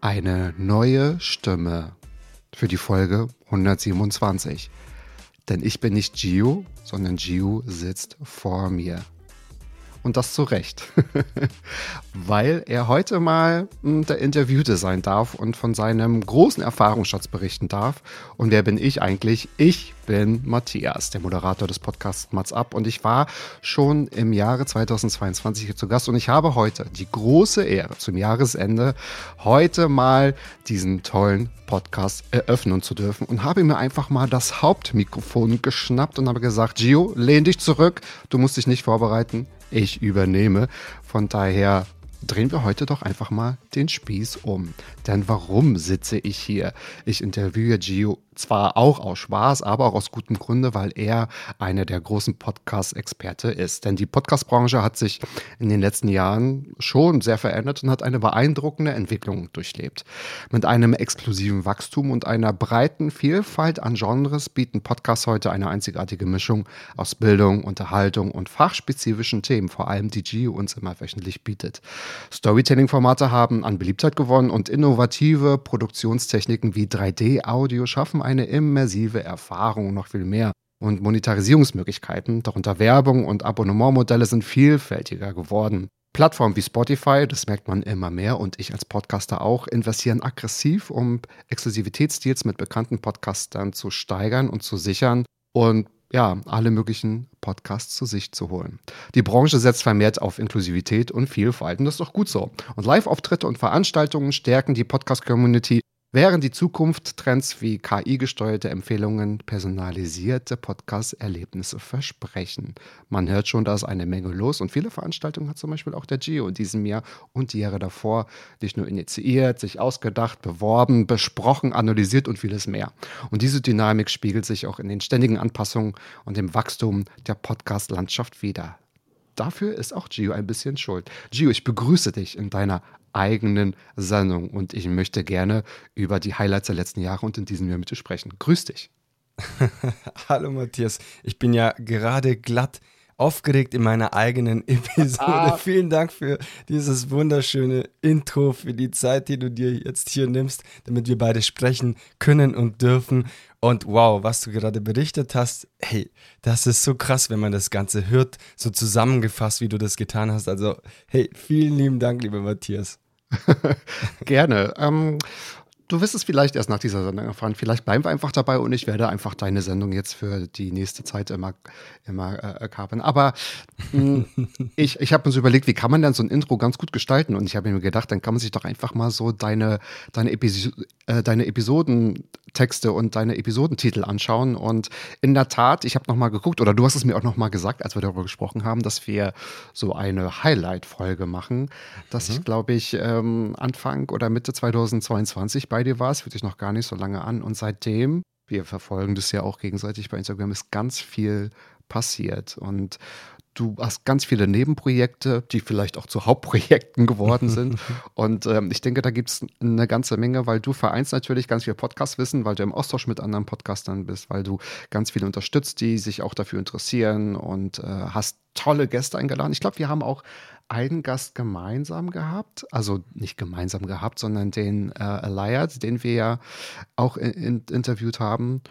Eine neue Stimme für die Folge 127. Denn ich bin nicht Gio, sondern Gio sitzt vor mir. Und das zu Recht. Weil er heute mal hm, der Interviewte sein darf und von seinem großen Erfahrungsschatz berichten darf. Und wer bin ich eigentlich? Ich bin Matthias, der Moderator des Podcasts Mats Up. Und ich war schon im Jahre 2022 hier zu Gast. Und ich habe heute die große Ehre, zum Jahresende heute mal diesen tollen Podcast eröffnen zu dürfen. Und habe mir einfach mal das Hauptmikrofon geschnappt und habe gesagt, Gio, lehn dich zurück. Du musst dich nicht vorbereiten ich übernehme. Von daher drehen wir heute doch einfach mal den Spieß um. Denn warum sitze ich hier? Ich interviewe Gio zwar auch aus Spaß, aber auch aus gutem Grunde, weil er einer der großen Podcast-Experte ist. Denn die Podcast-Branche hat sich in den letzten Jahren schon sehr verändert und hat eine beeindruckende Entwicklung durchlebt. Mit einem explosiven Wachstum und einer breiten Vielfalt an Genres bieten Podcasts heute eine einzigartige Mischung aus Bildung, Unterhaltung und fachspezifischen Themen, vor allem die Gio uns immer wöchentlich bietet. Storytelling-Formate haben an Beliebtheit gewonnen und innovative Produktionstechniken wie 3D-Audio schaffen eine immersive Erfahrung, noch viel mehr. Und Monetarisierungsmöglichkeiten, darunter Werbung und Abonnementmodelle, sind vielfältiger geworden. Plattformen wie Spotify, das merkt man immer mehr und ich als Podcaster auch, investieren aggressiv, um Exklusivitätsdeals mit bekannten Podcastern zu steigern und zu sichern und ja, alle möglichen Podcasts zu sich zu holen. Die Branche setzt vermehrt auf Inklusivität und Vielfalt und das ist doch gut so. Und Live-Auftritte und Veranstaltungen stärken die Podcast-Community Während die Zukunft Trends wie KI-gesteuerte Empfehlungen personalisierte Podcast-Erlebnisse versprechen. Man hört schon, da ist eine Menge los und viele Veranstaltungen hat zum Beispiel auch der Gio in diesem Jahr und die Jahre davor nicht nur initiiert, sich ausgedacht, beworben, besprochen, analysiert und vieles mehr. Und diese Dynamik spiegelt sich auch in den ständigen Anpassungen und dem Wachstum der Podcast-Landschaft wider dafür ist auch Gio ein bisschen schuld. Gio, ich begrüße dich in deiner eigenen Sendung und ich möchte gerne über die Highlights der letzten Jahre und in diesem Jahr mit dir sprechen. Grüß dich. Hallo Matthias, ich bin ja gerade glatt aufgeregt in meiner eigenen Episode. Ah. Vielen Dank für dieses wunderschöne Intro, für die Zeit, die du dir jetzt hier nimmst, damit wir beide sprechen können und dürfen. Und wow, was du gerade berichtet hast, hey, das ist so krass, wenn man das Ganze hört, so zusammengefasst, wie du das getan hast. Also, hey, vielen lieben Dank, lieber Matthias. Gerne. Ähm, du wirst es vielleicht erst nach dieser Sendung erfahren. Vielleicht bleiben wir einfach dabei und ich werde einfach deine Sendung jetzt für die nächste Zeit immer, immer äh, kapern. Aber mh, hm, ich, ich habe mir so überlegt, wie kann man denn so ein Intro ganz gut gestalten? Und ich habe mir gedacht, dann kann man sich doch einfach mal so deine, deine, Episo äh, deine Episodentexte und deine Episodentitel anschauen. Und in der Tat, ich habe nochmal geguckt, oder du hast es mir auch nochmal gesagt, als wir darüber gesprochen haben, dass wir so eine Highlight-Folge machen, dass mhm. ich, glaube ich, ähm, Anfang oder Mitte 2022 bei dir warst, fühlt sich noch gar nicht so lange an. Und seitdem, wir verfolgen das ja auch gegenseitig bei Instagram, ist ganz viel passiert. Und du hast ganz viele Nebenprojekte, die vielleicht auch zu Hauptprojekten geworden sind. und ähm, ich denke, da gibt es eine ganze Menge, weil du vereinst natürlich ganz viel Podcast-Wissen, weil du im Austausch mit anderen Podcastern bist, weil du ganz viele unterstützt, die sich auch dafür interessieren und äh, hast tolle Gäste eingeladen. Ich glaube, wir haben auch einen Gast gemeinsam gehabt, also nicht gemeinsam gehabt, sondern den äh, Eliad, den wir ja auch in, in, interviewt haben.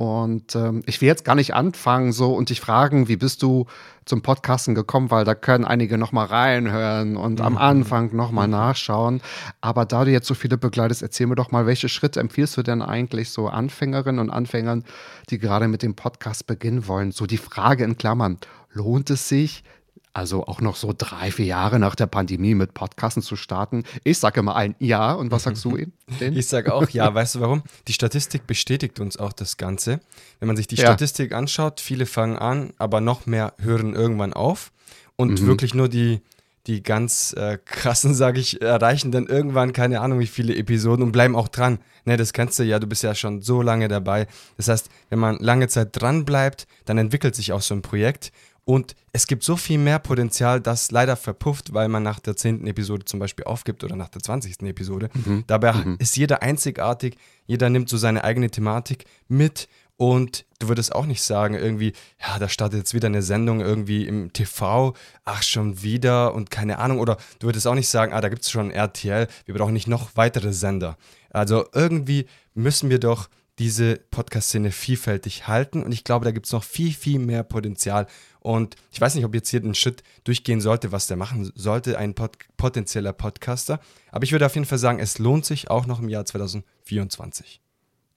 Und ähm, ich will jetzt gar nicht anfangen so und dich fragen, wie bist du zum Podcasten gekommen, weil da können einige noch mal reinhören und mhm. am Anfang noch mal mhm. nachschauen. Aber da du jetzt so viele begleitest, erzähl mir doch mal, welche Schritte empfiehlst du denn eigentlich so Anfängerinnen und Anfängern, die gerade mit dem Podcast beginnen wollen? So die Frage in Klammern, lohnt es sich, also auch noch so drei, vier Jahre nach der Pandemie mit Podcasten zu starten. Ich sage immer ein Ja. Und was sagst du denn? Ich sage auch Ja. Weißt du warum? Die Statistik bestätigt uns auch das Ganze. Wenn man sich die ja. Statistik anschaut, viele fangen an, aber noch mehr hören irgendwann auf. Und mhm. wirklich nur die, die ganz äh, krassen, sage ich, erreichen dann irgendwann keine Ahnung wie viele Episoden und bleiben auch dran. Ne, das kennst du ja, du bist ja schon so lange dabei. Das heißt, wenn man lange Zeit dran bleibt, dann entwickelt sich auch so ein Projekt und es gibt so viel mehr Potenzial, das leider verpufft, weil man nach der 10. Episode zum Beispiel aufgibt oder nach der 20. Episode. Mhm. Dabei mhm. ist jeder einzigartig, jeder nimmt so seine eigene Thematik mit Und du würdest auch nicht sagen, irgendwie, ja, da startet jetzt wieder eine Sendung irgendwie im TV, ach, schon wieder und keine Ahnung. Oder du würdest auch nicht sagen, ah, da gibt es schon RTL, wir brauchen nicht noch weitere Sender. Also irgendwie müssen wir doch diese Podcast-Szene vielfältig halten und ich glaube, da gibt es noch viel, viel mehr Potenzial. Und ich weiß nicht, ob jetzt hier den Schritt durchgehen sollte, was der machen sollte, ein pot potenzieller Podcaster. Aber ich würde auf jeden Fall sagen, es lohnt sich auch noch im Jahr 2024.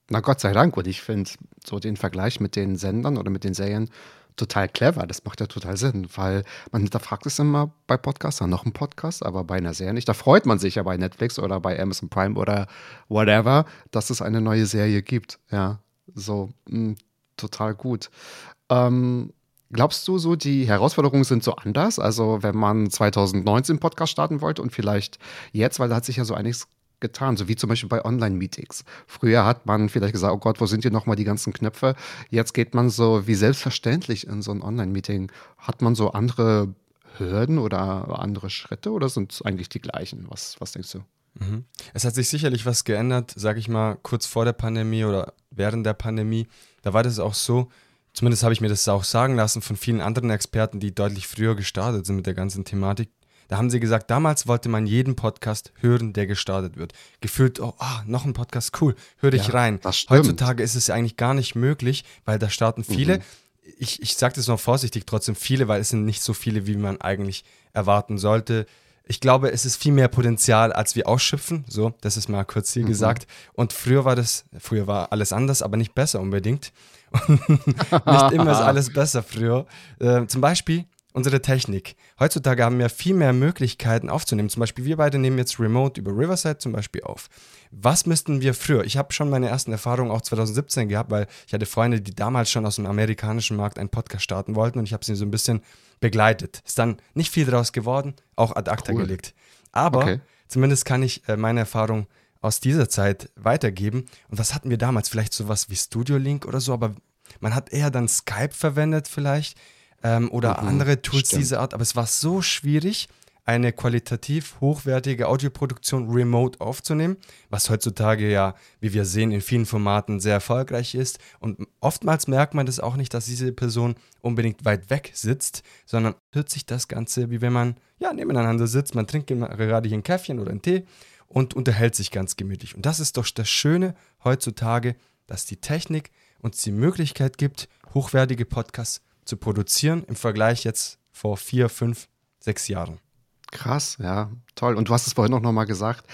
Na Gott sei Dank. Und ich finde so den Vergleich mit den Sendern oder mit den Serien total clever. Das macht ja total Sinn, weil man hinterfragt es immer bei Podcastern, noch ein Podcast, aber bei einer Serie nicht. Da freut man sich ja bei Netflix oder bei Amazon Prime oder whatever, dass es eine neue Serie gibt. Ja, so mh, hm, total gut. Ähm, Glaubst du so, die Herausforderungen sind so anders? Also, wenn man 2019 Podcast starten wollte und vielleicht jetzt, weil da hat sich ja so einiges getan, so wie zum Beispiel bei Online-Meetings. Früher hat man vielleicht gesagt, oh Gott, wo sind hier nochmal die ganzen Knöpfe? Jetzt geht man so wie selbstverständlich in so ein Online-Meeting. Hat man so andere Hürden oder andere Schritte oder sind es eigentlich die gleichen? Was, was denkst du? Mhm. Es hat sich sicherlich was geändert, sage ich mal, kurz vor der Pandemie oder während der Pandemie. Da war das auch so, zumindest habe ich mir das auch sagen lassen von vielen anderen Experten, die deutlich früher gestartet sind mit der ganzen Thematik. Da haben sie gesagt, damals wollte man jeden Podcast hören, der gestartet wird. Gefühlt, oh, oh noch ein Podcast, cool, hör dich ja, rein. Heutzutage ist es eigentlich gar nicht möglich, weil da starten viele. Mhm. Ich, ich sage das noch vorsichtig, trotzdem viele, weil es sind nicht so viele, wie man eigentlich erwarten sollte. Ich glaube, es ist viel mehr Potenzial, als wir ausschöpfen. So, das ist mal kurz hier mhm. gesagt. Und früher war das, früher war alles anders, aber nicht besser unbedingt. nicht immer ist alles besser früher. Äh, zum Beispiel, unsere Technik. Heutzutage haben wir viel mehr Möglichkeiten aufzunehmen. Zum Beispiel, wir beide nehmen jetzt Remote über Riverside zum Beispiel auf. Was müssten wir früher? Ich habe schon meine ersten Erfahrungen auch 2017 gehabt, weil ich hatte Freunde, die damals schon aus dem amerikanischen Markt einen Podcast starten wollten und ich habe sie so ein bisschen begleitet. Ist dann nicht viel daraus geworden, auch ad acta cool. gelegt. Aber okay. zumindest kann ich äh, meine Erfahrung aus dieser Zeit weitergeben. Und was hatten wir damals? Vielleicht sowas wie Studio Link oder so, aber man hat eher dann Skype verwendet vielleicht ähm, oder mhm, andere Tools stimmt. dieser Art. Aber es war so schwierig, eine qualitativ hochwertige Audioproduktion remote aufzunehmen, was heutzutage ja, wie wir sehen, in vielen Formaten sehr erfolgreich ist. Und oftmals merkt man das auch nicht, dass diese Person unbedingt weit weg sitzt, sondern hört sich das Ganze, wie wenn man ja nebeneinander sitzt, man trinkt gerade hier ein Käffchen oder einen Tee und unterhält sich ganz gemütlich. Und das ist doch das Schöne heutzutage, dass die Technik uns die Möglichkeit gibt, hochwertige Podcasts zu produzieren im Vergleich jetzt vor vier, fünf, sechs Jahren. Krass, ja, toll. Und du hast es vorhin auch nochmal gesagt,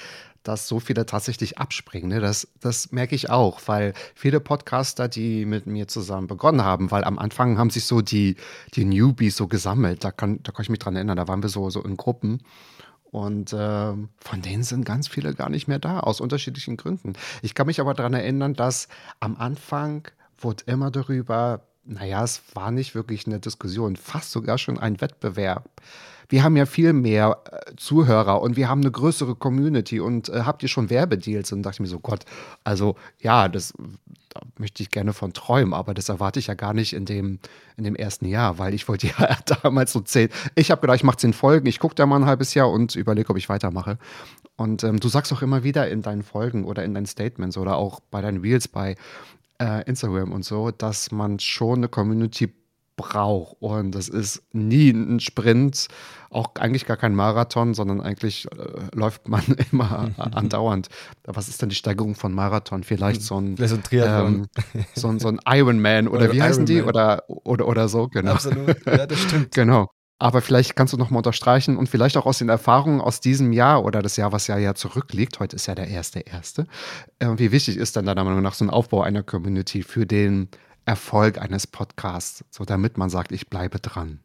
dass so viele tatsächlich abspringen. Ne? Das, das merke ich auch, weil viele Podcaster, die mit mir zusammen begonnen haben, weil am Anfang haben sich so die, die Newbies so gesammelt. Da kann, da kann ich mich dran erinnern, da waren wir so, so in Gruppen. Und äh, von denen sind ganz viele gar nicht mehr da, aus unterschiedlichen Gründen. Ich kann mich aber daran erinnern, dass am Anfang wurde immer darüber naja, es war nicht wirklich eine Diskussion, fast sogar schon ein Wettbewerb. Wir haben ja viel mehr äh, Zuhörer und wir haben eine größere Community und äh, habt ihr schon Werbedeals? Und dachte ich mir so, Gott, also ja, das da möchte ich gerne von träumen, aber das erwarte ich ja gar nicht in dem, in dem ersten Jahr, weil ich wollte ja damals so zehn, ich habe gedacht, ich mache zehn Folgen, ich gucke da mal ein halbes Jahr und überlege, ob ich weitermache. Und ähm, du sagst auch immer wieder in deinen Folgen oder in deinen Statements oder auch bei deinen Reels bei äh, Instagram und so, dass man schon eine Community braucht. Und das ist nie ein Sprint, auch eigentlich gar kein Marathon, sondern eigentlich äh, läuft man immer andauernd. Was ist denn die Steigerung von Marathon? Vielleicht so ein, so ein Triathlon. Ähm, so, ein, so ein Ironman oder, oder wie heißen die? Oder, oder, oder so, genau. Absolut, ja, das stimmt. genau. Aber vielleicht kannst du noch mal unterstreichen und vielleicht auch aus den Erfahrungen aus diesem Jahr oder das Jahr, was ja ja zurückliegt, heute ist ja der erste erste, äh, wie wichtig ist dann deiner Meinung nach so ein Aufbau einer Community für den Erfolg eines Podcasts, so damit man sagt, ich bleibe dran.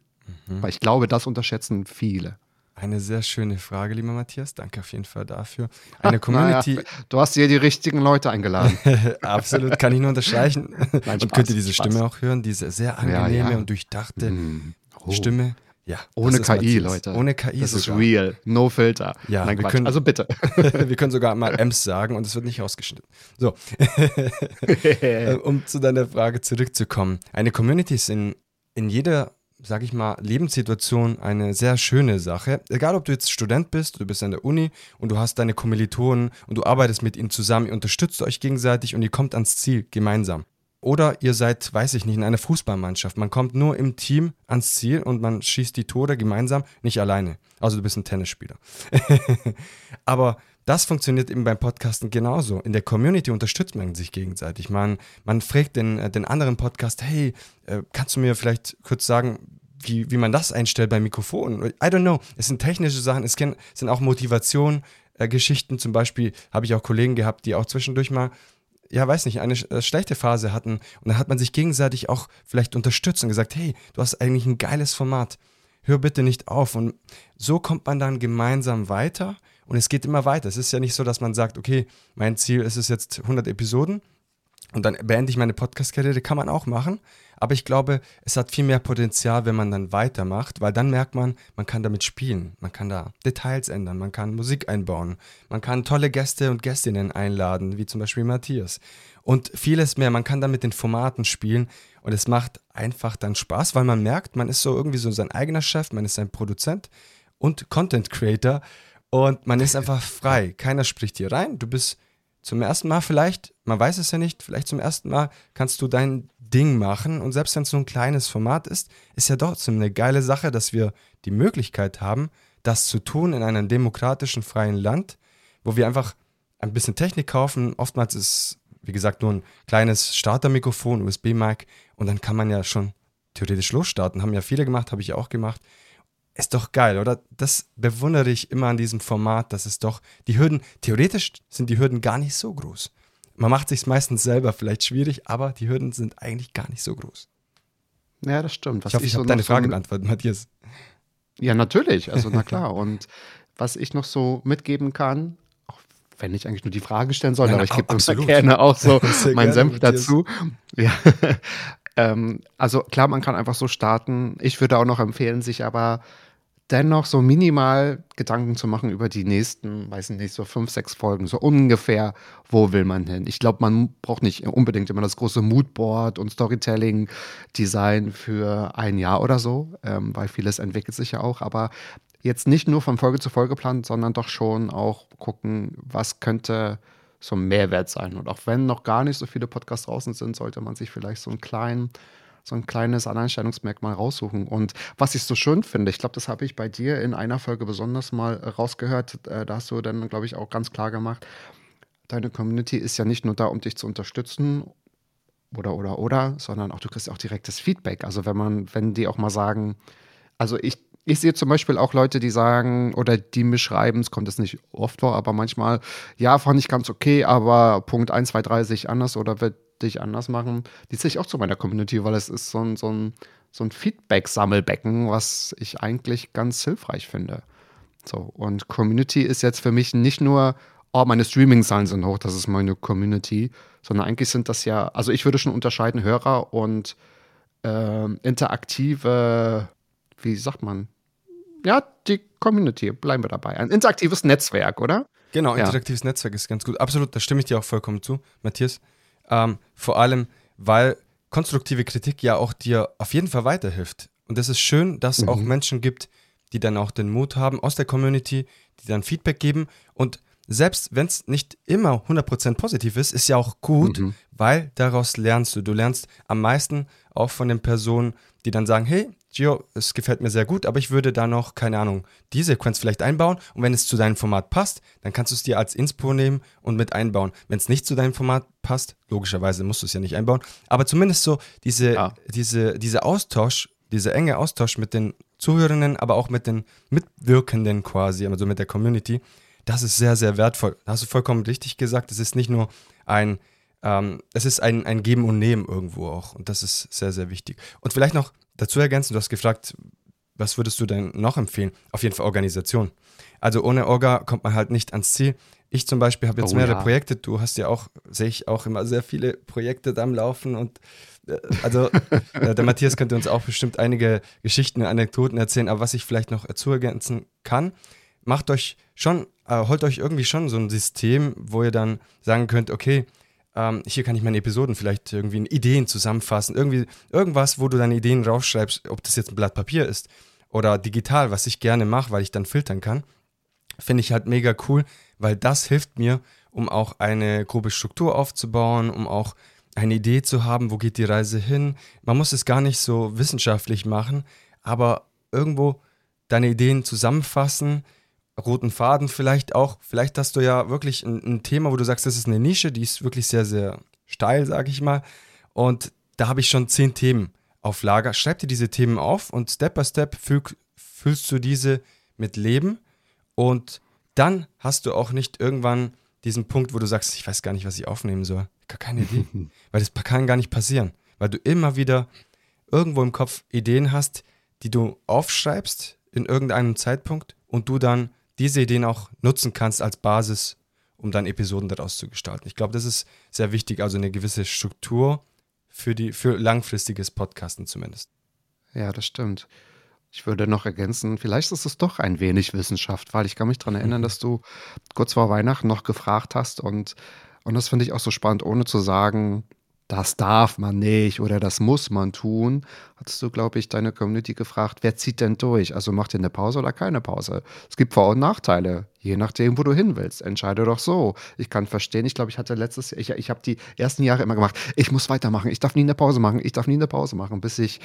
Mhm. Weil ich glaube, das unterschätzen viele. Eine sehr schöne Frage, lieber Matthias. Danke auf jeden Fall dafür. Eine Community. Naja, du hast dir die richtigen Leute eingeladen. Absolut, kann ich nur unterstreichen. Nein, und könnt ihr diese Spaß. Stimme auch hören, diese sehr angenehme ja, ja. und durchdachte mm. oh. Stimme. Ja, ohne KI. Leute. Ohne KI. Das sogar. ist real. No Filter. Ja, Nein, wir können, also bitte. wir können sogar mal Ems sagen und es wird nicht ausgeschnitten. So. um zu deiner Frage zurückzukommen. Eine Community ist in, in jeder, sag ich mal, Lebenssituation eine sehr schöne Sache. Egal, ob du jetzt Student bist, du bist an der Uni und du hast deine Kommilitonen und du arbeitest mit ihnen zusammen, ihr unterstützt euch gegenseitig und ihr kommt ans Ziel gemeinsam. Oder ihr seid, weiß ich nicht, in einer Fußballmannschaft. Man kommt nur im Team ans Ziel und man schießt die Tore gemeinsam, nicht alleine. Also du bist ein Tennisspieler. Aber das funktioniert eben beim Podcasten genauso. In der Community unterstützt man sich gegenseitig. Man, man fragt den, äh, den anderen Podcast, hey, äh, kannst du mir vielleicht kurz sagen, wie, wie man das einstellt beim Mikrofon? I don't know. Es sind technische Sachen, es sind auch Motivation, äh, Geschichten. Zum Beispiel habe ich auch Kollegen gehabt, die auch zwischendurch mal ja, weiß nicht, eine schlechte Phase hatten. Und dann hat man sich gegenseitig auch vielleicht unterstützt und gesagt, hey, du hast eigentlich ein geiles Format. Hör bitte nicht auf. Und so kommt man dann gemeinsam weiter und es geht immer weiter. Es ist ja nicht so, dass man sagt, okay, mein Ziel ist es jetzt 100 Episoden und dann beende ich meine Podcast-Karriere. Kann man auch machen. Aber ich glaube, es hat viel mehr Potenzial, wenn man dann weitermacht, weil dann merkt man, man kann damit spielen. Man kann da Details ändern, man kann Musik einbauen, man kann tolle Gäste und Gästinnen einladen, wie zum Beispiel Matthias. Und vieles mehr. Man kann dann mit den Formaten spielen und es macht einfach dann Spaß, weil man merkt, man ist so irgendwie so sein eigener Chef, man ist sein Produzent und Content Creator und man ist einfach frei. Keiner spricht hier rein. Du bist zum ersten Mal vielleicht, man weiß es ja nicht, vielleicht zum ersten Mal kannst du dein Ding machen. Und selbst wenn es so ein kleines Format ist, ist ja trotzdem eine geile Sache, dass wir die Möglichkeit haben, das zu tun in einem demokratischen, freien Land, wo wir einfach ein bisschen Technik kaufen. Oftmals ist, wie gesagt, nur ein kleines Startermikrofon, USB-Mic und dann kann man ja schon theoretisch losstarten. Haben ja viele gemacht, habe ich auch gemacht. Ist doch geil, oder? Das bewundere ich immer an diesem Format, dass es doch, die Hürden, theoretisch sind die Hürden gar nicht so groß. Man macht sich meistens selber vielleicht schwierig, aber die Hürden sind eigentlich gar nicht so groß. Ja, das stimmt. Was ich hoffe, ich, ich habe deine Frage so beantwortet, Matthias. Ja, natürlich. Also, na klar. Und was ich noch so mitgeben kann, auch wenn ich eigentlich nur die Frage stellen soll, Nein, aber ich gebe uns gerne auch so meinen Senf dazu. Ja. ähm, also klar, man kann einfach so starten. Ich würde auch noch empfehlen, sich aber dennoch so minimal Gedanken zu machen über die nächsten, weiß nicht, so fünf, sechs Folgen, so ungefähr, wo will man hin? Ich glaube, man braucht nicht unbedingt immer das große Moodboard und Storytelling-Design für ein Jahr oder so, ähm, weil vieles entwickelt sich ja auch, aber jetzt nicht nur von Folge zu Folge planen, sondern doch schon auch gucken, was könnte so ein Mehrwert sein. Und auch wenn noch gar nicht so viele Podcasts draußen sind, sollte man sich vielleicht so einen kleinen so ein kleines Alleinstellungsmerkmal raussuchen. Und was ich so schön finde, ich glaube, das habe ich bei dir in einer Folge besonders mal rausgehört, äh, da hast du dann, glaube ich, auch ganz klar gemacht, deine Community ist ja nicht nur da, um dich zu unterstützen oder, oder, oder, sondern auch du kriegst auch direktes Feedback. Also wenn man, wenn die auch mal sagen, also ich, ich sehe zum Beispiel auch Leute, die sagen oder die mir schreiben, es kommt jetzt nicht oft vor, aber manchmal, ja, fand ich ganz okay, aber Punkt 1, 2, 3 sehe ich anders oder wird dich anders machen, die zähle ich auch zu meiner Community, weil es ist so ein, so ein, so ein Feedback-Sammelbecken, was ich eigentlich ganz hilfreich finde. So, und Community ist jetzt für mich nicht nur, oh, meine Streaming-Zahlen sind hoch, das ist meine Community, sondern eigentlich sind das ja, also ich würde schon unterscheiden, Hörer und äh, interaktive, wie sagt man? Ja, die Community, bleiben wir dabei. Ein interaktives Netzwerk, oder? Genau, interaktives ja. Netzwerk ist ganz gut. Absolut, da stimme ich dir auch vollkommen zu, Matthias. Ähm, vor allem, weil konstruktive Kritik ja auch dir auf jeden Fall weiterhilft. Und es ist schön, dass es mhm. auch Menschen gibt, die dann auch den Mut haben aus der Community, die dann Feedback geben. Und selbst wenn es nicht immer 100% positiv ist, ist ja auch gut, mhm. weil daraus lernst du. Du lernst am meisten auch von den Personen, die dann sagen, hey, Gio, es gefällt mir sehr gut, aber ich würde da noch, keine Ahnung, die Sequenz vielleicht einbauen. Und wenn es zu deinem Format passt, dann kannst du es dir als Inspo nehmen und mit einbauen. Wenn es nicht zu deinem Format passt, logischerweise musst du es ja nicht einbauen. Aber zumindest so diese, ja. diese, diese Austausch, dieser enge Austausch mit den Zuhörenden, aber auch mit den Mitwirkenden quasi, also mit der Community, das ist sehr, sehr wertvoll. Da hast du vollkommen richtig gesagt. Es ist nicht nur ein, ähm, es ist ein, ein Geben und Nehmen irgendwo auch. Und das ist sehr, sehr wichtig. Und vielleicht noch dazu ergänzen, du hast gefragt, was würdest du denn noch empfehlen? Auf jeden Fall Organisation. Also ohne Orga kommt man halt nicht ans Ziel. Ich zum Beispiel habe jetzt oh, mehrere ja. Projekte. Du hast ja auch, sehe ich auch immer sehr viele Projekte da am Laufen und äh, also äh, der Matthias könnte uns auch bestimmt einige Geschichten und Anekdoten erzählen, aber was ich vielleicht noch dazu ergänzen kann, macht euch schon, äh, holt euch irgendwie schon so ein System, wo ihr dann sagen könnt, okay, ähm, hier kann ich meine Episoden vielleicht irgendwie in Ideen zusammenfassen. Irgendwie irgendwas, wo du deine Ideen rausschreibst, ob das jetzt ein Blatt Papier ist oder digital, was ich gerne mache, weil ich dann filtern kann. Finde ich halt mega cool, weil das hilft mir, um auch eine grobe Struktur aufzubauen, um auch eine Idee zu haben, wo geht die Reise hin. Man muss es gar nicht so wissenschaftlich machen, aber irgendwo deine Ideen zusammenfassen, roten Faden vielleicht auch. Vielleicht hast du ja wirklich ein, ein Thema, wo du sagst, das ist eine Nische, die ist wirklich sehr, sehr steil, sage ich mal. Und da habe ich schon zehn Themen auf Lager. Schreib dir diese Themen auf und Step by Step füll, füllst du diese mit Leben. Und dann hast du auch nicht irgendwann diesen Punkt, wo du sagst, ich weiß gar nicht, was ich aufnehmen soll. Gar keine Idee. Weil das kann gar nicht passieren. Weil du immer wieder irgendwo im Kopf Ideen hast, die du aufschreibst in irgendeinem Zeitpunkt und du dann diese Ideen auch nutzen kannst als Basis, um dann Episoden daraus zu gestalten. Ich glaube, das ist sehr wichtig, also eine gewisse Struktur für, die, für langfristiges Podcasten zumindest. Ja, das stimmt. Ich würde noch ergänzen, vielleicht ist es doch ein wenig Wissenschaft, weil ich kann mich daran erinnern, dass du kurz vor Weihnachten noch gefragt hast und, und das finde ich auch so spannend, ohne zu sagen, das darf man nicht oder das muss man tun, hattest du, glaube ich, deine Community gefragt, wer zieht denn durch? Also macht ihr eine Pause oder keine Pause? Es gibt Vor- und Nachteile, je nachdem, wo du hin willst. Entscheide doch so. Ich kann verstehen, ich glaube, ich hatte letztes Jahr, ich, ich habe die ersten Jahre immer gemacht, ich muss weitermachen, ich darf nie eine Pause machen, ich darf nie eine Pause machen, bis ich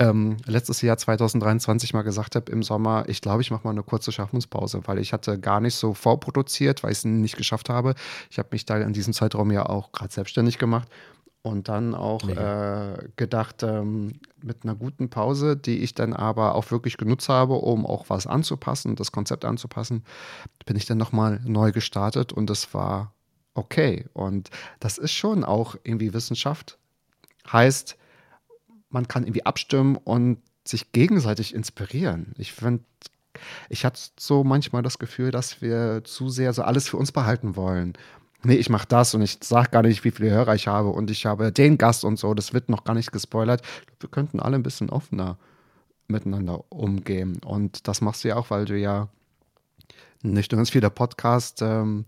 ähm, letztes Jahr 2023 mal gesagt habe im Sommer, ich glaube, ich mache mal eine kurze Schaffenspause, weil ich hatte gar nicht so vorproduziert, weil ich es nicht geschafft habe. Ich habe mich da in diesem Zeitraum ja auch gerade selbstständig gemacht und dann auch äh, gedacht, ähm, mit einer guten Pause, die ich dann aber auch wirklich genutzt habe, um auch was anzupassen, das Konzept anzupassen, bin ich dann nochmal neu gestartet und das war okay. Und das ist schon auch irgendwie Wissenschaft. Heißt, man kann irgendwie abstimmen und sich gegenseitig inspirieren. Ich finde, ich hatte so manchmal das Gefühl, dass wir zu sehr so alles für uns behalten wollen nee, ich mache das und ich sage gar nicht, wie viele Hörer ich habe und ich habe den Gast und so, das wird noch gar nicht gespoilert. Wir könnten alle ein bisschen offener miteinander umgehen. Und das machst du ja auch, weil du ja nicht nur ganz viel der Podcast ähm,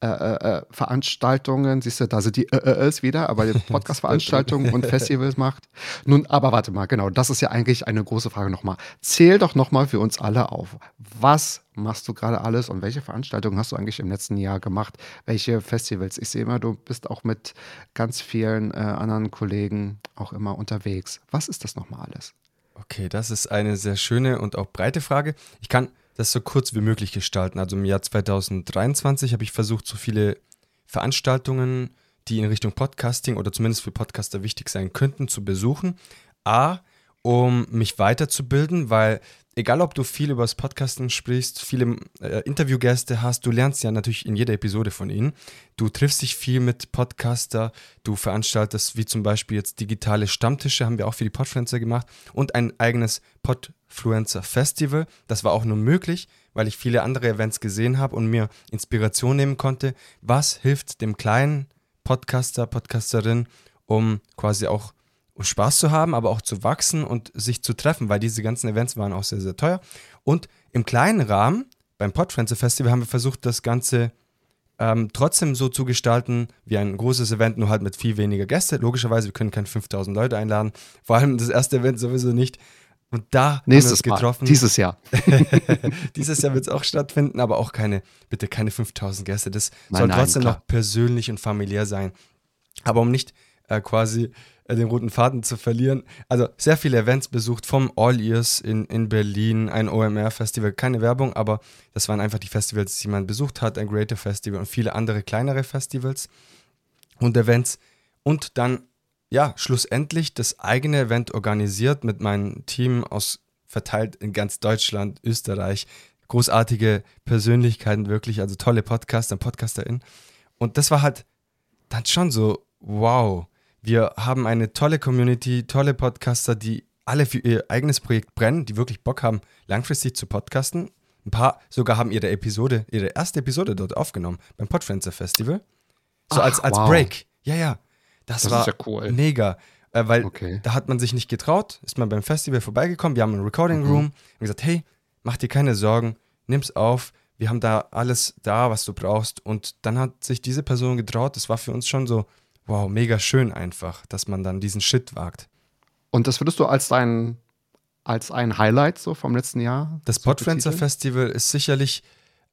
äh, äh, äh, Veranstaltungen, siehst du, da sind die äh, wieder, aber Podcast-Veranstaltungen und Festivals macht. Nun, aber warte mal, genau, das ist ja eigentlich eine große Frage nochmal. Zähl doch nochmal für uns alle auf. Was machst du gerade alles und welche Veranstaltungen hast du eigentlich im letzten Jahr gemacht? Welche Festivals? Ich sehe immer, du bist auch mit ganz vielen äh, anderen Kollegen auch immer unterwegs. Was ist das nochmal alles? Okay, das ist eine sehr schöne und auch breite Frage. Ich kann das so kurz wie möglich gestalten. Also im Jahr 2023 habe ich versucht, so viele Veranstaltungen, die in Richtung Podcasting oder zumindest für Podcaster wichtig sein könnten, zu besuchen. A, um mich weiterzubilden, weil egal ob du viel über das Podcasten sprichst, viele äh, Interviewgäste hast, du lernst ja natürlich in jeder Episode von ihnen. Du triffst dich viel mit Podcaster, du veranstaltest wie zum Beispiel jetzt digitale Stammtische, haben wir auch für die Podfluencer gemacht und ein eigenes Podfluencer Festival. Das war auch nur möglich, weil ich viele andere Events gesehen habe und mir Inspiration nehmen konnte. Was hilft dem kleinen Podcaster, Podcasterin, um quasi auch Spaß zu haben, aber auch zu wachsen und sich zu treffen, weil diese ganzen Events waren auch sehr, sehr teuer. Und im kleinen Rahmen, beim Podfrenzy Festival, haben wir versucht, das Ganze ähm, trotzdem so zu gestalten wie ein großes Event, nur halt mit viel weniger Gäste. Logischerweise, wir können keine 5000 Leute einladen. Vor allem das erste Event sowieso nicht. Und da Nächstes haben wir uns getroffen. Mal. Dieses Jahr. Dieses Jahr wird es auch stattfinden, aber auch keine, bitte keine 5000 Gäste. Das nein, soll trotzdem nein, noch persönlich und familiär sein. Aber um nicht äh, quasi äh, den roten Faden zu verlieren. Also sehr viele Events besucht, vom All Ears in, in Berlin, ein OMR-Festival, keine Werbung, aber das waren einfach die Festivals, die man besucht hat, ein Greater Festival und viele andere kleinere Festivals und Events. Und dann, ja, schlussendlich das eigene Event organisiert mit meinem Team aus verteilt in ganz Deutschland, Österreich. Großartige Persönlichkeiten, wirklich, also tolle Podcaster und PodcasterInnen. Und das war halt dann schon so, wow, wir haben eine tolle Community, tolle Podcaster, die alle für ihr eigenes Projekt brennen, die wirklich Bock haben, langfristig zu podcasten. Ein paar sogar haben ihre Episode, ihre erste Episode dort aufgenommen beim Podfluencer Festival. So Ach, als, als wow. Break. Ja, ja. Das, das war ja cool. mega. Äh, weil okay. da hat man sich nicht getraut, ist man beim Festival vorbeigekommen, wir haben einen Recording Room mhm. und gesagt, hey, mach dir keine Sorgen, nimm's auf, wir haben da alles da, was du brauchst. Und dann hat sich diese Person getraut, das war für uns schon so, wow, mega schön einfach, dass man dann diesen Shit wagt. Und das würdest du als dein, als ein Highlight so vom letzten Jahr? Das Podfluencer Festival ist sicherlich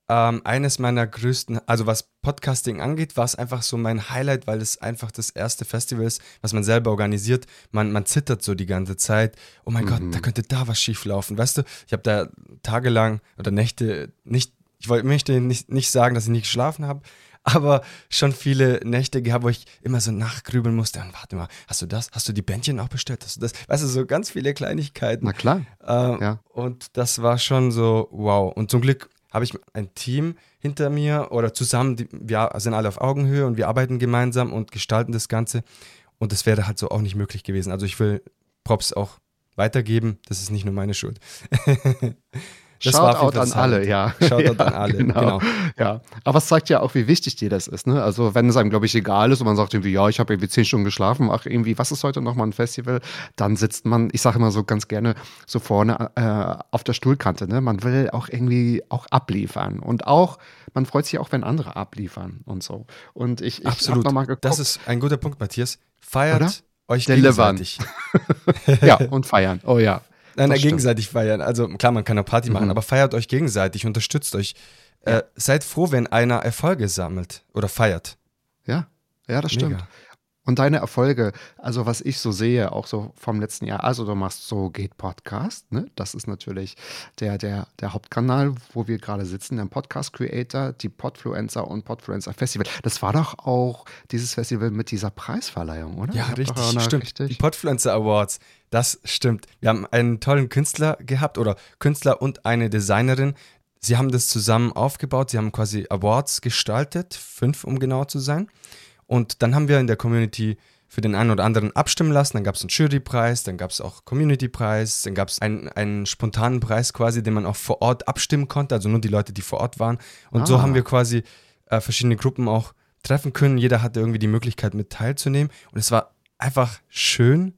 ähm, eines meiner größten, also was Podcasting angeht, war es einfach so mein Highlight, weil es einfach das erste Festival ist, was man selber organisiert. Man, man zittert so die ganze Zeit. Oh mein mhm. Gott, da könnte da was schief laufen. Weißt du, ich habe da tagelang oder Nächte nicht, ich wollte, möchte nicht, nicht sagen, dass ich nicht geschlafen habe, aber schon viele Nächte gehabt, wo ich immer so nachgrübeln musste. Und warte mal, hast du das? Hast du die Bändchen auch bestellt? Hast du das? Weißt du, so ganz viele Kleinigkeiten. Na klar. Äh, ja. Und das war schon so, wow. Und zum Glück habe ich ein Team hinter mir oder zusammen, die, wir sind alle auf Augenhöhe und wir arbeiten gemeinsam und gestalten das Ganze. Und das wäre halt so auch nicht möglich gewesen. Also ich will Props auch weitergeben. Das ist nicht nur meine Schuld. Das Shoutout an alle, ja. Shoutout ja, an alle, genau. genau. Ja, aber es zeigt ja auch, wie wichtig dir das ist. Ne? Also wenn es einem, glaube ich, egal ist und man sagt irgendwie, ja, ich habe irgendwie zehn Stunden geschlafen, ach irgendwie, was ist heute nochmal ein Festival? Dann sitzt man, ich sage immer so ganz gerne, so vorne äh, auf der Stuhlkante. Ne? Man will auch irgendwie auch abliefern und auch, man freut sich auch, wenn andere abliefern und so. Und ich, ich Absolut. Mal geguckt, das ist ein guter Punkt, Matthias. Feiert Oder? euch Delivern. gegenseitig. ja, und feiern. Oh ja. Nein, nein gegenseitig feiern. Also klar, man kann eine Party mhm. machen, aber feiert euch gegenseitig, unterstützt euch. Ja. Äh, seid froh, wenn einer Erfolge sammelt oder feiert. Ja, ja, das stimmt. Mega. Und deine Erfolge, also was ich so sehe, auch so vom letzten Jahr, also du machst so Geht Podcast, ne? Das ist natürlich der, der, der Hauptkanal, wo wir gerade sitzen, der Podcast Creator, die Podfluencer und Podfluencer Festival. Das war doch auch dieses Festival mit dieser Preisverleihung, oder? Ja, richtig, stimmt. Richtig die Podfluencer Awards, das stimmt. Wir haben einen tollen Künstler gehabt oder Künstler und eine Designerin. Sie haben das zusammen aufgebaut, sie haben quasi Awards gestaltet, fünf um genau zu sein. Und dann haben wir in der Community für den einen oder anderen abstimmen lassen. Dann gab es einen Jurypreis, dann gab es auch Community-Preis, dann gab es einen, einen spontanen Preis quasi, den man auch vor Ort abstimmen konnte, also nur die Leute, die vor Ort waren. Und ah. so haben wir quasi äh, verschiedene Gruppen auch treffen können. Jeder hatte irgendwie die Möglichkeit mit teilzunehmen. Und es war einfach schön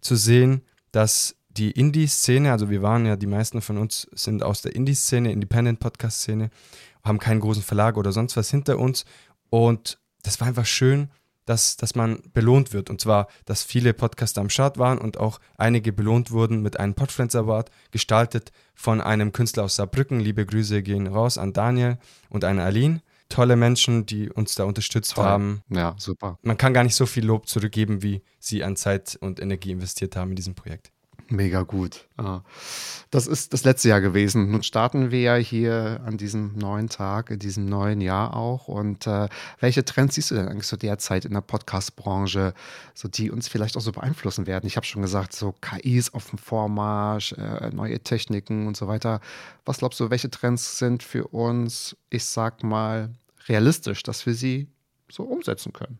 zu sehen, dass die Indie-Szene, also wir waren ja, die meisten von uns sind aus der Indie-Szene, Independent-Podcast-Szene, haben keinen großen Verlag oder sonst was hinter uns. Und das war einfach schön, dass, dass man belohnt wird. Und zwar, dass viele Podcaster am Start waren und auch einige belohnt wurden mit einem Podfriends Award, gestaltet von einem Künstler aus Saarbrücken. Liebe Grüße gehen raus an Daniel und an Aline. Tolle Menschen, die uns da unterstützt Toll. haben. Ja, super. Man kann gar nicht so viel Lob zurückgeben, wie sie an Zeit und Energie investiert haben in diesem Projekt. Mega gut. Das ist das letzte Jahr gewesen. Nun starten wir ja hier an diesem neuen Tag, in diesem neuen Jahr auch. Und äh, welche Trends siehst du denn eigentlich so derzeit in der Podcast-Branche, so die uns vielleicht auch so beeinflussen werden? Ich habe schon gesagt, so KIs auf dem Vormarsch, äh, neue Techniken und so weiter. Was glaubst du, welche Trends sind für uns, ich sag mal, realistisch, dass wir sie so umsetzen können?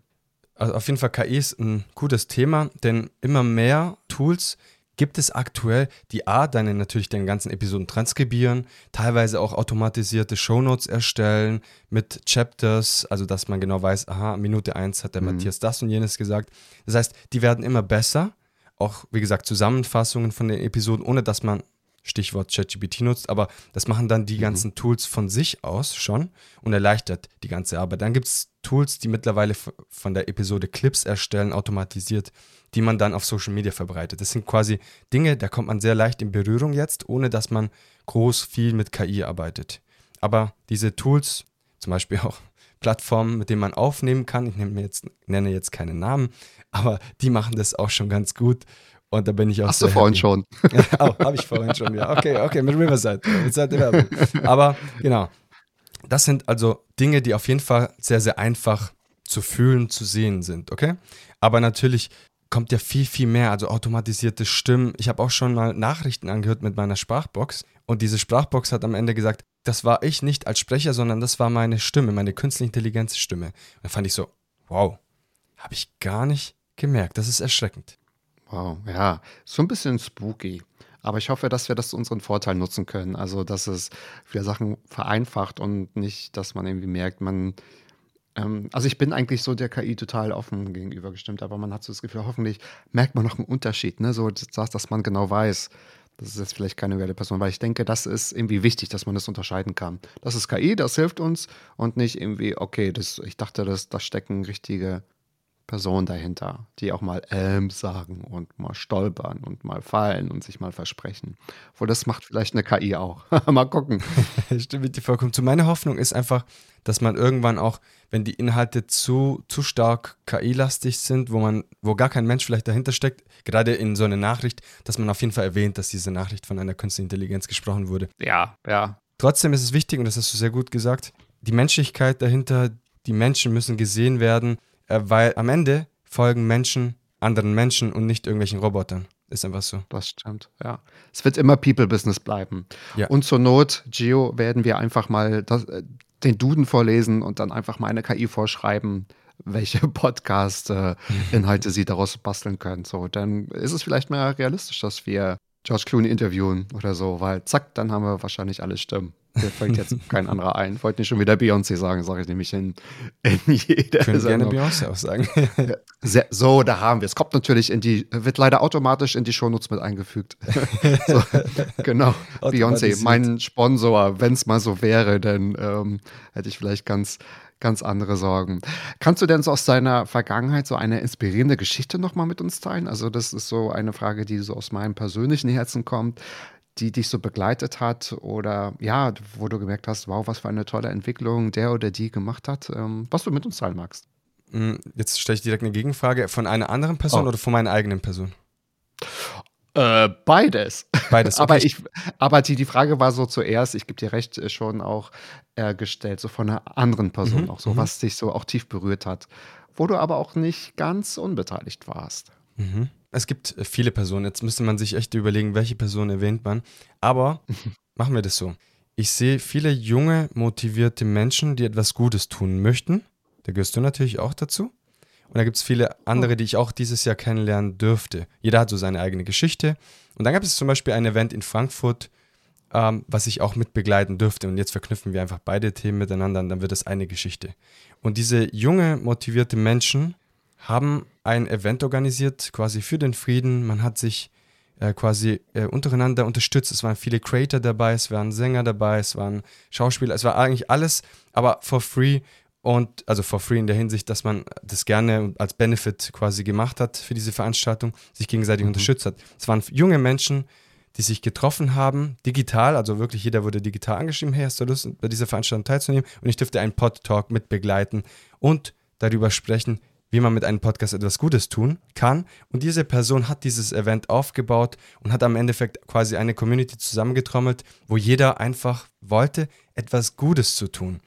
Also auf jeden Fall KI ist ein gutes Thema, denn immer mehr Tools gibt es aktuell, die A, deine natürlich deine ganzen Episoden transkribieren, teilweise auch automatisierte Shownotes erstellen mit Chapters, also dass man genau weiß, aha, Minute 1 hat der mhm. Matthias das und jenes gesagt. Das heißt, die werden immer besser, auch wie gesagt Zusammenfassungen von den Episoden, ohne dass man Stichwort ChatGPT nutzt, aber das machen dann die mhm. ganzen Tools von sich aus schon und erleichtert die ganze Arbeit. Dann gibt es Tools, die mittlerweile von der Episode Clips erstellen, automatisiert, die man dann auf Social Media verbreitet. Das sind quasi Dinge, da kommt man sehr leicht in Berührung jetzt, ohne dass man groß viel mit KI arbeitet. Aber diese Tools, zum Beispiel auch Plattformen, mit denen man aufnehmen kann, ich nenne jetzt, nenne jetzt keine Namen, aber die machen das auch schon ganz gut. Und da bin ich auch Hast du vorhin schon? oh, habe ich vorhin schon, ja. Okay, okay, mit Riverside. Aber genau. Das sind also Dinge, die auf jeden Fall sehr, sehr einfach zu fühlen, zu sehen sind, okay? Aber natürlich kommt ja viel, viel mehr, also automatisierte Stimmen. Ich habe auch schon mal Nachrichten angehört mit meiner Sprachbox und diese Sprachbox hat am Ende gesagt, das war ich nicht als Sprecher, sondern das war meine Stimme, meine künstliche Intelligenzstimme. Und da fand ich so, wow, habe ich gar nicht gemerkt. Das ist erschreckend. Wow, ja, so ein bisschen spooky. Aber ich hoffe, dass wir das zu unseren Vorteil nutzen können. Also, dass es viele Sachen vereinfacht und nicht, dass man irgendwie merkt, man ähm, also ich bin eigentlich so der KI total offen gegenüber gestimmt, aber man hat so das Gefühl, hoffentlich merkt man noch einen Unterschied, ne? So, dass, dass man genau weiß, das ist jetzt vielleicht keine reelle Person, weil ich denke, das ist irgendwie wichtig, dass man das unterscheiden kann. Das ist KI, das hilft uns und nicht irgendwie, okay, das, ich dachte, das, da stecken richtige Person dahinter, die auch mal ähm sagen und mal stolpern und mal fallen und sich mal versprechen. Wo das macht vielleicht eine KI auch. mal gucken. Stimmt dir vollkommen zu. Meine Hoffnung ist einfach, dass man irgendwann auch, wenn die Inhalte zu, zu stark KI-lastig sind, wo man, wo gar kein Mensch vielleicht dahinter steckt, gerade in so einer Nachricht, dass man auf jeden Fall erwähnt, dass diese Nachricht von einer künstlichen Intelligenz gesprochen wurde. Ja, ja. Trotzdem ist es wichtig, und das hast du sehr gut gesagt, die Menschlichkeit dahinter, die Menschen müssen gesehen werden weil am Ende folgen Menschen anderen Menschen und nicht irgendwelchen Robotern. Ist einfach so. Das stimmt, ja. Es wird immer People-Business bleiben. Ja. Und zur Not, Gio, werden wir einfach mal das, äh, den Duden vorlesen und dann einfach mal eine KI vorschreiben, welche Podcast-Inhalte sie daraus basteln können. So, dann ist es vielleicht mehr realistisch, dass wir George Clooney interviewen oder so, weil zack, dann haben wir wahrscheinlich alle Stimmen. Mir fällt jetzt kein anderer ein. Wollte nicht schon wieder Beyoncé sagen, sage ich nämlich in, in jeder Können Sendung. gerne Beyoncé auch sagen. so, da haben wir es. Kommt natürlich in die, wird leider automatisch in die Shownotes mit eingefügt. so, genau. Beyoncé, mein Sponsor, wenn es mal so wäre, dann ähm, hätte ich vielleicht ganz ganz andere Sorgen. Kannst du denn so aus deiner Vergangenheit so eine inspirierende Geschichte nochmal mit uns teilen? Also, das ist so eine Frage, die so aus meinem persönlichen Herzen kommt, die dich so begleitet hat oder ja, wo du gemerkt hast, wow, was für eine tolle Entwicklung der oder die gemacht hat, ähm, was du mit uns teilen magst. Hm, jetzt stelle ich direkt eine Gegenfrage. Von einer anderen Person oh. oder von meiner eigenen Person? Äh, beides. Beides. Okay. aber ich, aber die, die Frage war so zuerst, ich gebe dir recht, äh, schon auch äh, gestellt, so von einer anderen Person mhm. auch, so mhm. was dich so auch tief berührt hat, wo du aber auch nicht ganz unbeteiligt warst. Mhm. Es gibt äh, viele Personen. Jetzt müsste man sich echt überlegen, welche Person erwähnt man. Aber machen wir das so. Ich sehe viele junge, motivierte Menschen, die etwas Gutes tun möchten. Da gehörst du natürlich auch dazu. Und da gibt es viele andere, die ich auch dieses Jahr kennenlernen dürfte. Jeder hat so seine eigene Geschichte. Und dann gab es zum Beispiel ein Event in Frankfurt, ähm, was ich auch mit begleiten dürfte. Und jetzt verknüpfen wir einfach beide Themen miteinander und dann wird es eine Geschichte. Und diese junge, motivierte Menschen haben ein Event organisiert, quasi für den Frieden. Man hat sich äh, quasi äh, untereinander unterstützt. Es waren viele Creator dabei, es waren Sänger dabei, es waren Schauspieler, es war eigentlich alles, aber for free und also for free in der Hinsicht, dass man das gerne als Benefit quasi gemacht hat für diese Veranstaltung, sich gegenseitig mhm. unterstützt hat. Es waren junge Menschen, die sich getroffen haben, digital, also wirklich jeder wurde digital angeschrieben, hey, hast du Lust, bei dieser Veranstaltung teilzunehmen? Und ich dürfte einen Pod-Talk mit begleiten und darüber sprechen, wie man mit einem Podcast etwas Gutes tun kann. Und diese Person hat dieses Event aufgebaut und hat am Endeffekt quasi eine Community zusammengetrommelt, wo jeder einfach wollte, etwas Gutes zu tun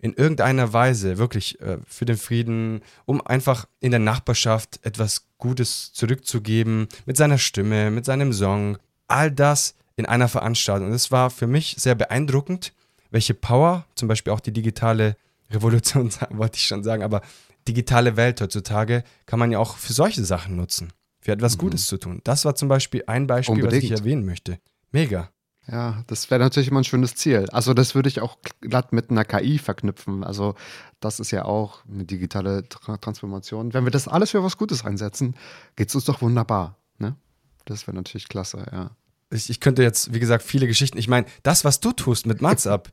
in irgendeiner Weise wirklich äh, für den Frieden, um einfach in der Nachbarschaft etwas Gutes zurückzugeben, mit seiner Stimme, mit seinem Song, all das in einer Veranstaltung. Und es war für mich sehr beeindruckend, welche Power, zum Beispiel auch die digitale Revolution, wollte ich schon sagen, aber digitale Welt heutzutage kann man ja auch für solche Sachen nutzen, für etwas mhm. Gutes zu tun. Das war zum Beispiel ein Beispiel, Unbedingt. was ich erwähnen möchte. Mega. Ja, das wäre natürlich immer ein schönes Ziel. Also das würde ich auch glatt mit einer KI verknüpfen. Also das ist ja auch eine digitale Tra Transformation. Wenn wir das alles für was Gutes einsetzen, geht es uns doch wunderbar. Ne? Das wäre natürlich klasse, ja. Ich, ich, könnte jetzt, wie gesagt, viele Geschichten. Ich meine, das, was du tust mit Mats ab,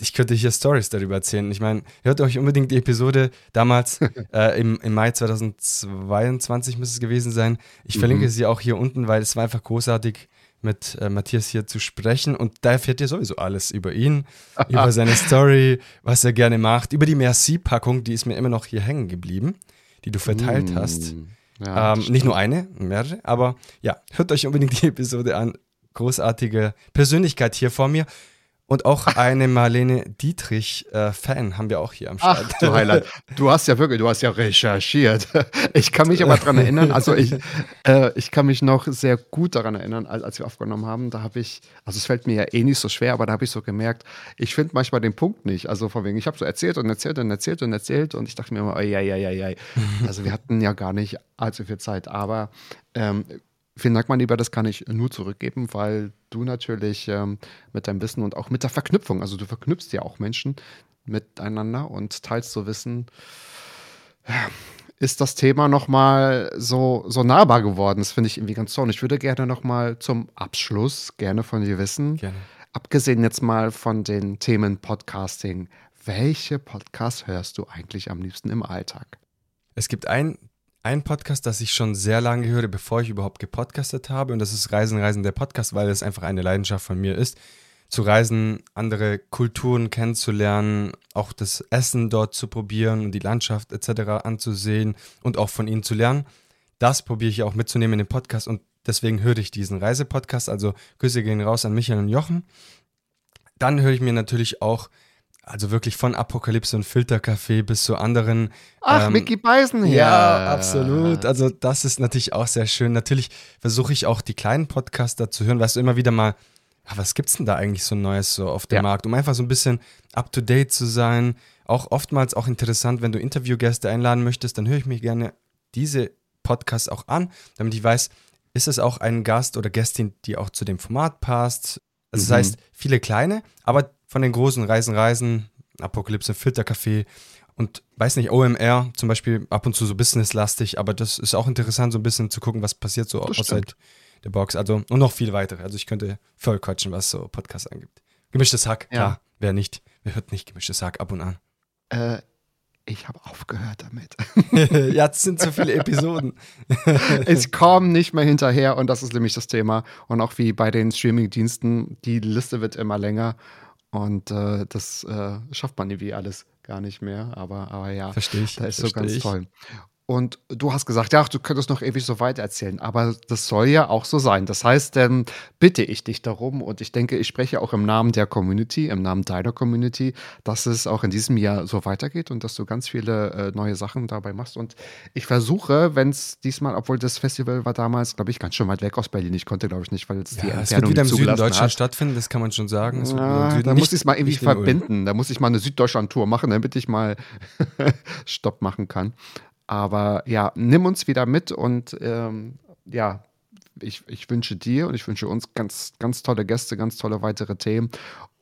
ich könnte hier Stories darüber erzählen. Ich meine, hört euch unbedingt die Episode damals äh, im, im Mai 2022 müsste es gewesen sein. Ich verlinke mhm. sie auch hier unten, weil es war einfach großartig mit äh, Matthias hier zu sprechen. Und da erfährt ihr sowieso alles über ihn, über seine Story, was er gerne macht, über die Merci-Packung, die ist mir immer noch hier hängen geblieben, die du verteilt mm, hast. Ja, ähm, nicht nur eine, mehrere, aber ja, hört euch unbedingt die Episode an. Großartige Persönlichkeit hier vor mir. Und auch eine Marlene Dietrich-Fan äh, haben wir auch hier am Start. Ach, du Highlight. Du hast ja wirklich, du hast ja recherchiert. Ich kann mich aber daran erinnern, also ich, äh, ich kann mich noch sehr gut daran erinnern, als, als wir aufgenommen haben, da habe ich, also es fällt mir ja eh nicht so schwer, aber da habe ich so gemerkt, ich finde manchmal den Punkt nicht. Also von wegen, ich habe so erzählt und erzählt und erzählt und erzählt und ich dachte mir immer, oi, oi, oi, oi. Also wir hatten ja gar nicht allzu viel Zeit, aber ähm, Vielen Dank, mein Lieber, das kann ich nur zurückgeben, weil du natürlich ähm, mit deinem Wissen und auch mit der Verknüpfung, also du verknüpfst ja auch Menschen miteinander und teilst so Wissen, ist das Thema nochmal so, so nahbar geworden. Das finde ich irgendwie ganz toll. Und ich würde gerne nochmal zum Abschluss gerne von dir wissen, gerne. abgesehen jetzt mal von den Themen Podcasting, welche Podcasts hörst du eigentlich am liebsten im Alltag? Es gibt ein ein Podcast, das ich schon sehr lange höre, bevor ich überhaupt gepodcastet habe. Und das ist Reisen, Reisen, der Podcast, weil es einfach eine Leidenschaft von mir ist. Zu reisen, andere Kulturen kennenzulernen, auch das Essen dort zu probieren und die Landschaft etc. anzusehen und auch von ihnen zu lernen. Das probiere ich auch mitzunehmen in den Podcast und deswegen höre ich diesen Reisepodcast. Also Grüße gehen raus an Michael und Jochen. Dann höre ich mir natürlich auch also wirklich von Apokalypse und Filterkaffee bis zu anderen. Ach, ähm, Mickey Beisenherz. Ja, absolut. Also das ist natürlich auch sehr schön. Natürlich versuche ich auch die kleinen Podcaster zu hören, weißt du, immer wieder mal, ah, was gibt's denn da eigentlich so Neues so auf dem ja. Markt, um einfach so ein bisschen up-to-date zu sein. Auch oftmals auch interessant, wenn du Interviewgäste einladen möchtest, dann höre ich mir gerne diese Podcasts auch an, damit ich weiß, ist es auch ein Gast oder Gästin, die auch zu dem Format passt. Also mhm. das heißt, viele kleine, aber von den großen Reisen, Reisen, Apokalypse, Filterkaffee und weiß nicht, OMR zum Beispiel ab und zu so businesslastig, aber das ist auch interessant, so ein bisschen zu gucken, was passiert so das außerhalb stimmt. der Box. Also und noch viel weitere. Also ich könnte voll quatschen, was so Podcasts angibt. Gemischtes Hack, ja. klar. Wer nicht, wer hört nicht gemischtes Hack ab und an? Äh, ich habe aufgehört damit. ja, es sind zu viele Episoden. ich komme nicht mehr hinterher und das ist nämlich das Thema. Und auch wie bei den Streaming-Diensten, die Liste wird immer länger und äh, das äh, schafft man irgendwie alles gar nicht mehr. Aber, aber ja, verstehe ich. Da ist so ganz ich. toll. Und du hast gesagt, ja, du könntest noch ewig so weit erzählen, aber das soll ja auch so sein. Das heißt, dann bitte ich dich darum und ich denke, ich spreche auch im Namen der Community, im Namen deiner Community, dass es auch in diesem Jahr so weitergeht und dass du ganz viele äh, neue Sachen dabei machst. Und ich versuche, wenn es diesmal, obwohl das Festival war damals, glaube ich, ganz schön weit weg aus Berlin. Ich konnte, glaube ich, nicht, weil es ja, die Entfernung es wird wieder im Süden Deutschland hat. stattfinden, das kann man schon sagen. Ja, da muss ich es mal irgendwie verbinden. Da muss ich mal eine Süddeutschland-Tour machen, damit ich mal Stopp machen kann. Aber ja, nimm uns wieder mit und ähm, ja, ich, ich wünsche dir und ich wünsche uns ganz, ganz tolle Gäste, ganz tolle weitere Themen.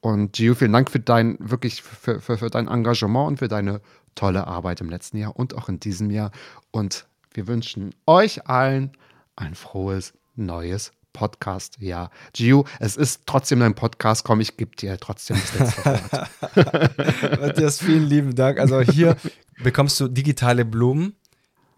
Und Gio, vielen Dank für dein, wirklich für, für, für dein Engagement und für deine tolle Arbeit im letzten Jahr und auch in diesem Jahr. Und wir wünschen euch allen ein frohes neues Podcast. Ja, Gio, es ist trotzdem ein Podcast. Komm, ich gebe dir trotzdem das letzte Wort. Matthias, vielen lieben Dank. Also hier bekommst du digitale Blumen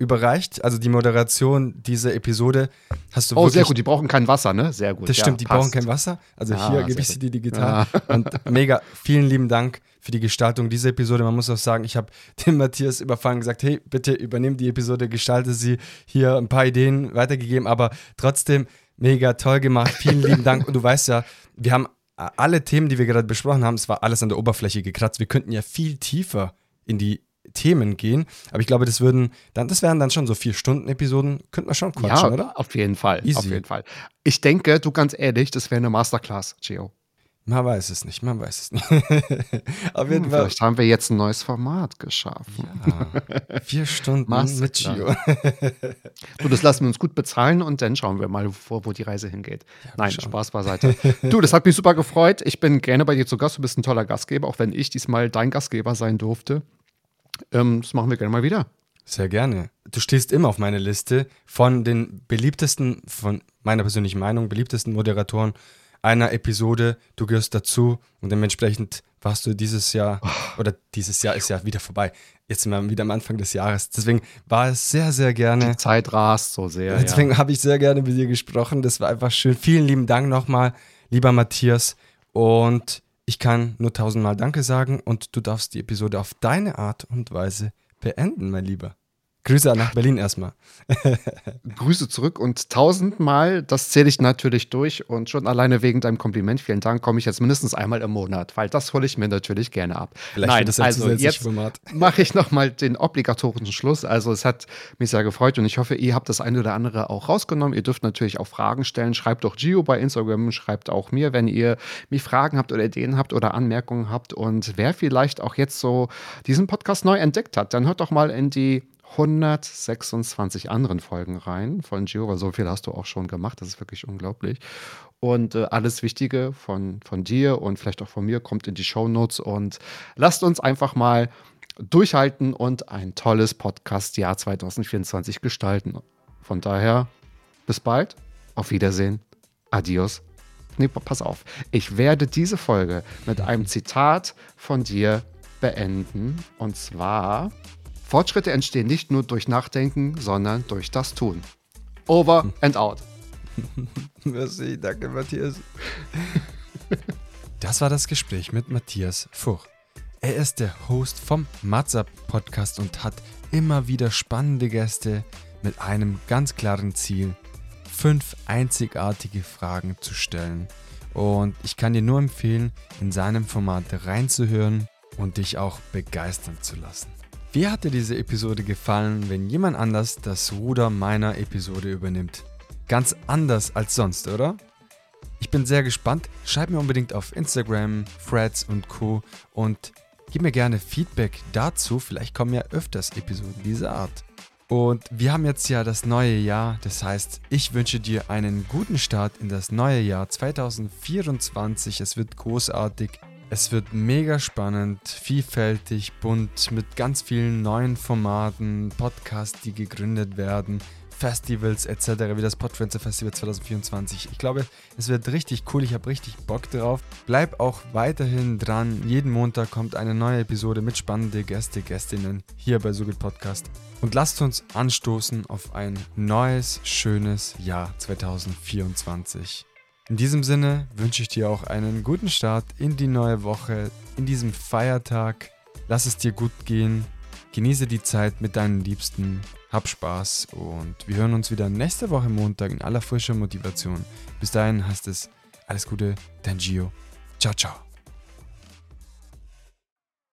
überreicht. Also die Moderation dieser Episode hast du Oh, sehr gut. Die brauchen kein Wasser, ne? Sehr gut. Das stimmt, ja, die passt. brauchen kein Wasser. Also ah, hier gebe ich sie dir digital. Ja. Und mega, vielen lieben Dank für die Gestaltung dieser Episode. Man muss auch sagen, ich habe dem Matthias überfallen gesagt, hey, bitte übernimm die Episode, gestalte sie, hier ein paar Ideen weitergegeben, aber trotzdem mega toll gemacht. Vielen lieben Dank. Und du weißt ja, wir haben alle Themen, die wir gerade besprochen haben, es war alles an der Oberfläche gekratzt. Wir könnten ja viel tiefer in die Themen gehen. Aber ich glaube, das würden dann, das wären dann schon so vier Stunden Episoden. Könnten wir schon quatschen, ja, oder? Auf jeden Fall. Easy. Auf jeden Fall. Ich denke, du ganz ehrlich, das wäre eine Masterclass, Geo. Man weiß es nicht, man weiß es nicht. Auf jeden hm, Fall. Vielleicht haben wir jetzt ein neues Format geschaffen. Ja, vier Stunden mit Gio. du, das lassen wir uns gut bezahlen und dann schauen wir mal, wo, wo die Reise hingeht. Ja, Nein, schauen. Spaß beiseite. du, das hat mich super gefreut. Ich bin gerne bei dir zu Gast. Du bist ein toller Gastgeber, auch wenn ich diesmal dein Gastgeber sein durfte. Ähm, das machen wir gerne mal wieder. Sehr gerne. Du stehst immer auf meiner Liste von den beliebtesten, von meiner persönlichen Meinung, beliebtesten Moderatoren einer Episode. Du gehörst dazu und dementsprechend warst du dieses Jahr, oh. oder dieses Jahr ist ja wieder vorbei. Jetzt sind wir wieder am Anfang des Jahres. Deswegen war es sehr, sehr gerne. Die Zeit rast so sehr. Deswegen ja. habe ich sehr gerne mit dir gesprochen. Das war einfach schön. Vielen lieben Dank nochmal, lieber Matthias. Und ich kann nur tausendmal Danke sagen und du darfst die Episode auf deine Art und Weise beenden, mein Lieber. Grüße nach Berlin erstmal. Grüße zurück und tausendmal, das zähle ich natürlich durch und schon alleine wegen deinem Kompliment, vielen Dank, komme ich jetzt mindestens einmal im Monat, weil das hole ich mir natürlich gerne ab. Vielleicht Nein, das also jetzt mache ich nochmal den obligatorischen Schluss. Also es hat mich sehr gefreut und ich hoffe, ihr habt das eine oder andere auch rausgenommen. Ihr dürft natürlich auch Fragen stellen. Schreibt doch Gio bei Instagram, schreibt auch mir, wenn ihr mich Fragen habt oder Ideen habt oder Anmerkungen habt und wer vielleicht auch jetzt so diesen Podcast neu entdeckt hat, dann hört doch mal in die 126 anderen Folgen rein von Gio, weil so viel hast du auch schon gemacht. Das ist wirklich unglaublich. Und äh, alles Wichtige von, von dir und vielleicht auch von mir kommt in die Show Notes und lasst uns einfach mal durchhalten und ein tolles Podcast-Jahr 2024 gestalten. Von daher, bis bald, auf Wiedersehen, adios. Nee, pass auf. Ich werde diese Folge mit einem Zitat von dir beenden. Und zwar Fortschritte entstehen nicht nur durch Nachdenken, sondern durch das Tun. Over and out. Merci, danke Matthias. Das war das Gespräch mit Matthias Fuch. Er ist der Host vom Matzap Podcast und hat immer wieder spannende Gäste mit einem ganz klaren Ziel, fünf einzigartige Fragen zu stellen. Und ich kann dir nur empfehlen, in seinem Format reinzuhören und dich auch begeistern zu lassen. Wie hat dir diese Episode gefallen, wenn jemand anders das Ruder meiner Episode übernimmt? Ganz anders als sonst, oder? Ich bin sehr gespannt. Schreib mir unbedingt auf Instagram, Threads und Co. und gib mir gerne Feedback dazu. Vielleicht kommen ja öfters Episoden dieser Art. Und wir haben jetzt ja das neue Jahr. Das heißt, ich wünsche dir einen guten Start in das neue Jahr 2024. Es wird großartig. Es wird mega spannend, vielfältig, bunt, mit ganz vielen neuen Formaten, Podcasts, die gegründet werden, Festivals etc., wie das Podfluencer Festival 2024. Ich glaube, es wird richtig cool, ich habe richtig Bock drauf. Bleib auch weiterhin dran. Jeden Montag kommt eine neue Episode mit spannenden Gäste, Gästinnen hier bei Sugit Podcast. Und lasst uns anstoßen auf ein neues, schönes Jahr 2024. In diesem Sinne wünsche ich dir auch einen guten Start in die neue Woche, in diesem Feiertag. Lass es dir gut gehen. Genieße die Zeit mit deinen Liebsten. Hab Spaß und wir hören uns wieder nächste Woche Montag in aller frischer Motivation. Bis dahin heißt es alles Gute, dein Gio. Ciao, ciao.